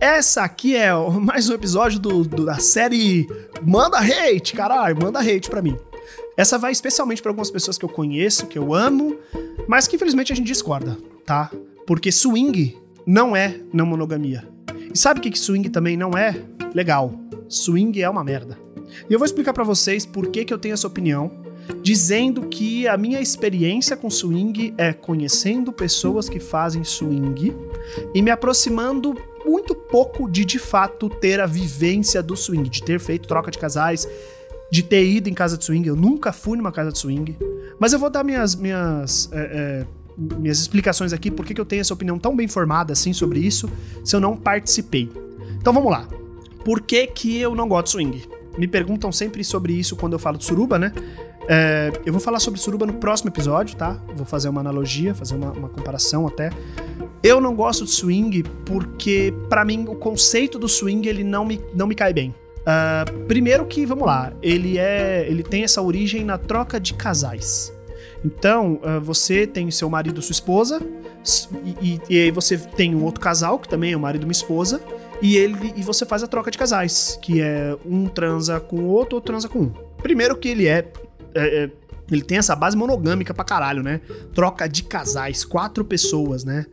Essa aqui é mais um episódio do, do, da série Manda Hate, caralho, manda hate pra mim. Essa vai especialmente para algumas pessoas que eu conheço, que eu amo, mas que infelizmente a gente discorda, tá? Porque swing não é não monogamia. E sabe o que, que swing também não é? Legal. Swing é uma merda. E eu vou explicar para vocês por que, que eu tenho essa opinião, dizendo que a minha experiência com swing é conhecendo pessoas que fazem swing e me aproximando muito pouco de de fato ter a vivência do swing, de ter feito troca de casais, de ter ido em casa de swing. Eu nunca fui numa casa de swing. Mas eu vou dar minhas, minhas, é, é, minhas explicações aqui, por que eu tenho essa opinião tão bem formada assim sobre isso, se eu não participei. Então vamos lá. Por que, que eu não gosto de swing? Me perguntam sempre sobre isso quando eu falo de suruba, né? É, eu vou falar sobre suruba no próximo episódio, tá? Vou fazer uma analogia, fazer uma, uma comparação até. Eu não gosto de swing porque, para mim, o conceito do swing ele não me, não me cai bem. Uh, primeiro que, vamos lá, ele é, ele tem essa origem na troca de casais. Então, uh, você tem seu marido, sua esposa, e, e, e, aí você tem um outro casal que também é o marido e uma esposa, e ele e você faz a troca de casais, que é um transa com o outro, outro transa com um. Primeiro que ele é, é, é ele tem essa base monogâmica pra caralho, né? Troca de casais, quatro pessoas, né?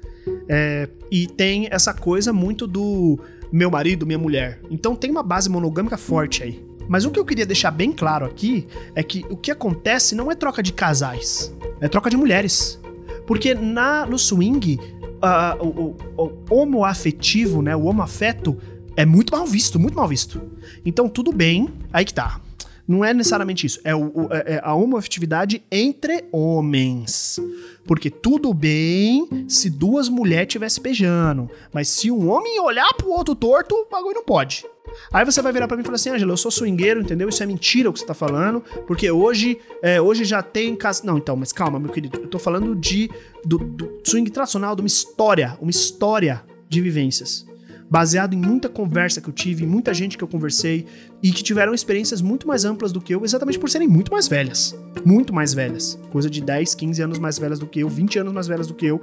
É, e tem essa coisa muito do meu marido, minha mulher. Então tem uma base monogâmica forte aí. Mas o que eu queria deixar bem claro aqui é que o que acontece não é troca de casais, é troca de mulheres. Porque na, no swing, uh, o, o, o homoafetivo, né, o homoafeto, é muito mal visto, muito mal visto. Então tudo bem, aí que tá. Não é necessariamente isso. É, o, é, é a homoafetividade entre homens. Porque tudo bem se duas mulheres estivessem beijando. Mas se um homem olhar pro outro torto, o bagulho não pode. Aí você vai virar para mim e falar assim, Angela, eu sou swingueiro, entendeu? Isso é mentira o que você tá falando, porque hoje, é, hoje já tem casa. Não, então, mas calma, meu querido, eu tô falando de do, do swing tradicional, de uma história, uma história de vivências baseado em muita conversa que eu tive, muita gente que eu conversei e que tiveram experiências muito mais amplas do que eu, exatamente por serem muito mais velhas. Muito mais velhas. Coisa de 10, 15 anos mais velhas do que eu, 20 anos mais velhas do que eu,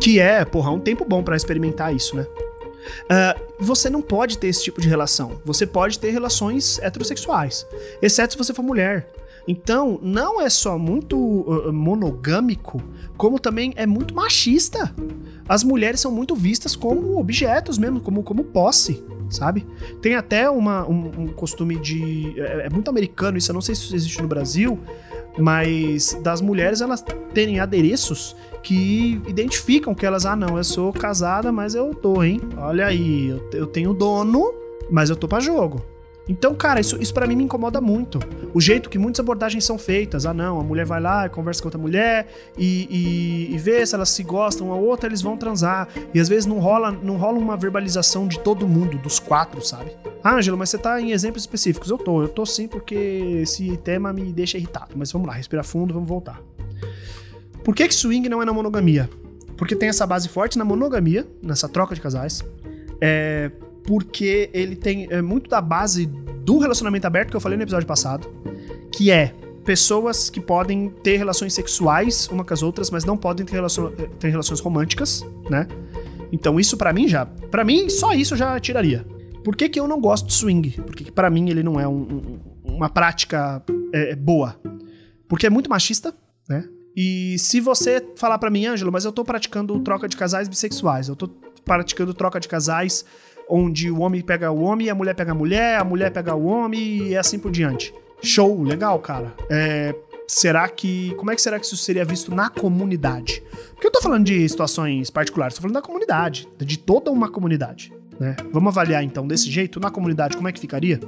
que é, porra, um tempo bom para experimentar isso, né? Uh, você não pode ter esse tipo de relação. Você pode ter relações heterossexuais, exceto se você for mulher. Então, não é só muito uh, monogâmico, como também é muito machista. As mulheres são muito vistas como objetos mesmo, como, como posse, sabe? Tem até uma, um, um costume de. É, é, muito americano isso, eu não sei se isso existe no Brasil, mas das mulheres elas terem adereços que identificam que elas, ah, não, eu sou casada, mas eu tô, hein? Olha aí, eu, eu tenho dono, mas eu tô pra jogo. Então, cara, isso, isso para mim me incomoda muito. O jeito que muitas abordagens são feitas. Ah, não, a mulher vai lá, conversa com outra mulher e, e, e vê se elas se gostam uma outra, eles vão transar. E às vezes não rola, não rola uma verbalização de todo mundo, dos quatro, sabe? Ah, Ângelo, mas você tá em exemplos específicos. Eu tô, eu tô sim, porque esse tema me deixa irritado. Mas vamos lá, respira fundo, vamos voltar. Por que, que swing não é na monogamia? Porque tem essa base forte na monogamia, nessa troca de casais. É, porque ele tem é, muito da base do relacionamento aberto que eu falei no episódio passado, que é pessoas que podem ter relações sexuais uma com as outras, mas não podem ter, relacion ter relações românticas, né? Então isso para mim já, para mim só isso já tiraria. Por que, que eu não gosto de swing? Porque para mim ele não é um, um, uma prática é, boa. Porque é muito machista, né? E se você falar para mim, Ângelo, mas eu tô praticando troca de casais bissexuais, eu tô praticando troca de casais onde o homem pega o homem, a mulher pega a mulher, a mulher pega o homem e assim por diante. Show, legal, cara. É, será que. Como é que será que isso seria visto na comunidade? Porque eu tô falando de situações particulares, tô falando da comunidade, de toda uma comunidade. Né? Vamos avaliar então desse jeito, na comunidade, como é que ficaria?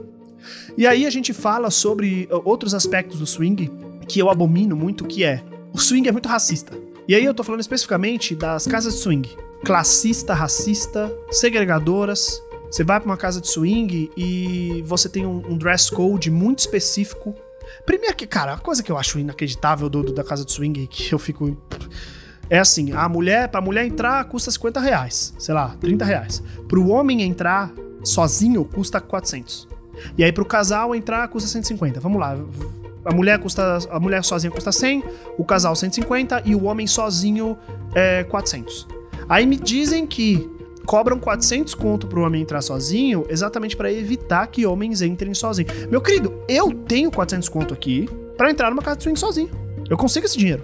E aí a gente fala sobre uh, outros aspectos do swing que eu abomino muito, que é o swing é muito racista. E aí eu tô falando especificamente das casas de swing classista, racista, segregadoras. Você vai para uma casa de swing e você tem um, um, dress code muito específico. Primeiro que, cara, a coisa que eu acho inacreditável do, do da casa de swing que eu fico é assim, a mulher, pra mulher entrar custa 50 reais, sei lá, 30 reais. Pro homem entrar sozinho custa 400. E aí pro casal entrar custa 150. Vamos lá. A mulher custa a mulher sozinha custa 100, o casal 150 e o homem sozinho é 400. Aí me dizem que cobram 400 conto pro homem entrar sozinho, exatamente para evitar que homens entrem sozinhos. Meu querido, eu tenho 400 conto aqui para entrar numa casa de swing sozinho. Eu consigo esse dinheiro.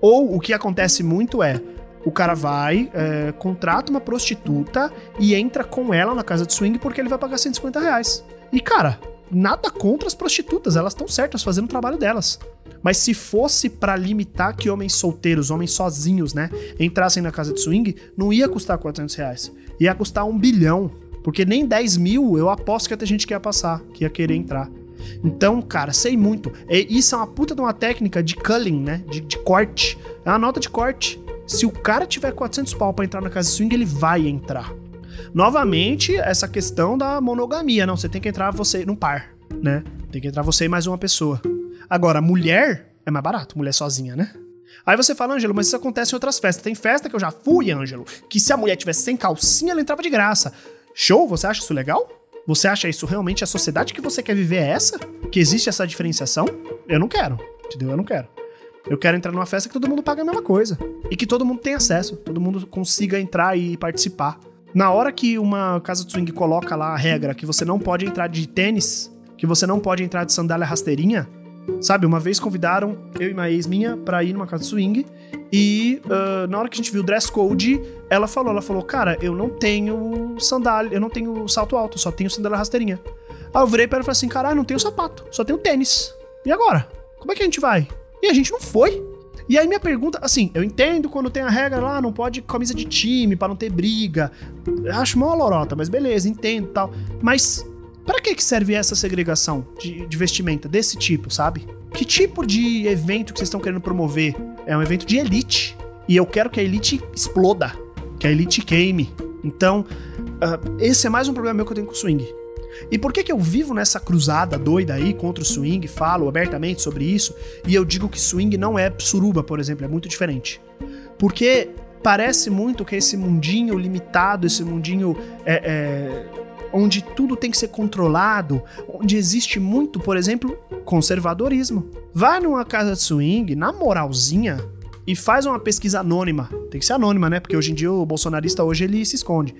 Ou o que acontece muito é, o cara vai, é, contrata uma prostituta e entra com ela na casa de swing porque ele vai pagar 150 reais. E, cara, nada contra as prostitutas, elas estão certas fazendo o trabalho delas. Mas se fosse para limitar que homens solteiros, homens sozinhos, né, entrassem na casa de swing, não ia custar 400 reais. Ia custar um bilhão. Porque nem 10 mil eu aposto que ia ter gente que ia passar, que ia querer entrar. Então, cara, sei muito. isso é uma puta de uma técnica de culling, né? De, de corte. É uma nota de corte. Se o cara tiver 400 pau pra entrar na casa de swing, ele vai entrar. Novamente, essa questão da monogamia. Não, você tem que entrar você num par, né? Tem que entrar você e mais uma pessoa. Agora, mulher é mais barato, mulher sozinha, né? Aí você fala, Ângelo, mas isso acontece em outras festas. Tem festa que eu já fui, Ângelo, que se a mulher tivesse sem calcinha, ela entrava de graça. Show? Você acha isso legal? Você acha isso realmente a sociedade que você quer viver é essa? Que existe essa diferenciação? Eu não quero, entendeu? Eu não quero. Eu quero entrar numa festa que todo mundo paga a mesma coisa. E que todo mundo tenha acesso, todo mundo consiga entrar e participar. Na hora que uma casa de swing coloca lá a regra que você não pode entrar de tênis, que você não pode entrar de sandália rasteirinha, Sabe, uma vez convidaram eu e uma ex minha pra ir numa casa de swing e uh, na hora que a gente viu o dress code, ela falou, ela falou, cara, eu não tenho sandália, eu não tenho salto alto, só tenho sandália rasteirinha. Aí eu virei pra ela e falei assim, caralho, não tenho sapato, só tenho tênis. E agora? Como é que a gente vai? E a gente não foi. E aí minha pergunta, assim, eu entendo quando tem a regra lá, não pode camisa de time para não ter briga. Eu acho mó lorota, mas beleza, entendo tal. Mas para que, que serve essa segregação de, de vestimenta desse tipo, sabe? Que tipo de evento que vocês estão querendo promover? É um evento de elite. E eu quero que a elite exploda, que a elite queime. Então, uh, esse é mais um problema meu que eu tenho com o swing. E por que, que eu vivo nessa cruzada doida aí contra o swing, falo abertamente sobre isso, e eu digo que swing não é suruba, por exemplo, é muito diferente? Porque parece muito que esse mundinho limitado, esse mundinho é, é, onde tudo tem que ser controlado, onde existe muito, por exemplo, conservadorismo. Vai numa casa de swing, na moralzinha, e faz uma pesquisa anônima. Tem que ser anônima, né? Porque hoje em dia o bolsonarista hoje ele se esconde.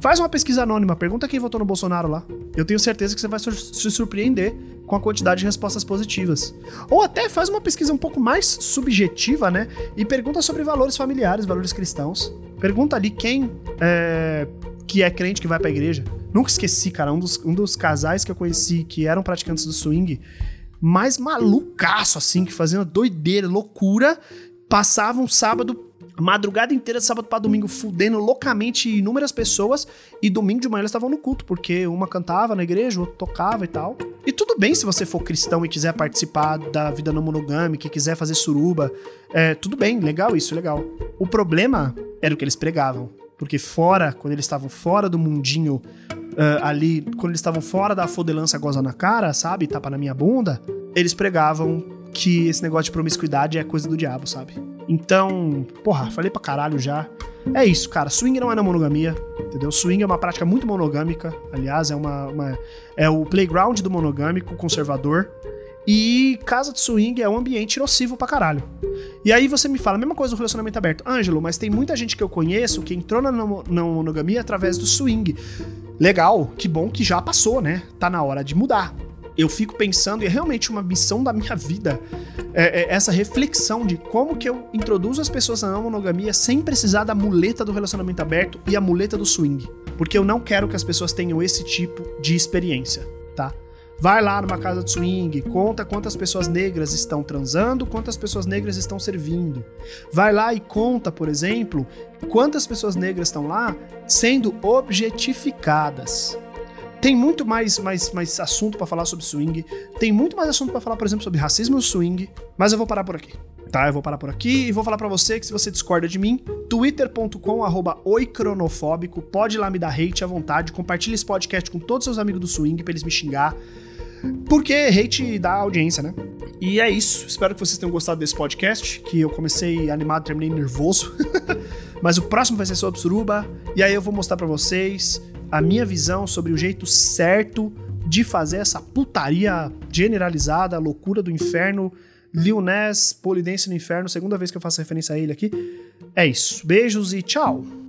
Faz uma pesquisa anônima, pergunta quem votou no Bolsonaro lá. Eu tenho certeza que você vai se surpreender com a quantidade de respostas positivas. Ou até faz uma pesquisa um pouco mais subjetiva, né? E pergunta sobre valores familiares, valores cristãos. Pergunta ali quem é, que é crente que vai pra igreja. Nunca esqueci, cara, um dos, um dos casais que eu conheci que eram praticantes do swing, mais malucaço, assim, que faziam doideira, loucura, passavam sábado madrugada inteira, sábado para domingo, fudendo loucamente inúmeras pessoas. E domingo de manhã eles estavam no culto, porque uma cantava na igreja, outra tocava e tal. E tudo bem se você for cristão e quiser participar da vida não monogâmica, quiser fazer suruba. É, tudo bem, legal isso, legal. O problema era o que eles pregavam. Porque fora, quando eles estavam fora do mundinho uh, ali, quando eles estavam fora da fodelança goza na cara, sabe? Tapa na minha bunda, eles pregavam que esse negócio de promiscuidade é coisa do diabo, sabe? Então, porra, falei pra caralho já. É isso, cara. Swing não é na monogamia, entendeu? Swing é uma prática muito monogâmica. Aliás, é uma, uma é o playground do monogâmico conservador. E casa de swing é um ambiente nocivo pra caralho. E aí você me fala, a mesma coisa do relacionamento aberto. Ângelo, mas tem muita gente que eu conheço que entrou na, na monogamia através do swing. Legal, que bom que já passou, né? Tá na hora de mudar. Eu fico pensando, e é realmente uma missão da minha vida, é, é essa reflexão de como que eu introduzo as pessoas na não monogamia sem precisar da muleta do relacionamento aberto e a muleta do swing. Porque eu não quero que as pessoas tenham esse tipo de experiência, tá? Vai lá numa casa de swing, conta quantas pessoas negras estão transando, quantas pessoas negras estão servindo. Vai lá e conta, por exemplo, quantas pessoas negras estão lá sendo objetificadas. Tem muito mais, mais, mais assunto para falar sobre swing. Tem muito mais assunto para falar, por exemplo, sobre racismo no swing. Mas eu vou parar por aqui. Tá, eu vou parar por aqui e vou falar para você que se você discorda de mim, twitter.com arroba oicronofóbico, pode ir lá me dar hate à vontade, compartilha esse podcast com todos os seus amigos do swing para eles me xingar. Porque hate dá audiência, né? E é isso. Espero que vocês tenham gostado desse podcast, que eu comecei animado, terminei nervoso. Mas o próximo vai ser sobre suruba, e aí eu vou mostrar para vocês a minha visão sobre o jeito certo de fazer essa putaria generalizada, loucura do inferno, Lil Nas, Polidense no Inferno, segunda vez que eu faço referência a ele aqui. É isso. Beijos e tchau!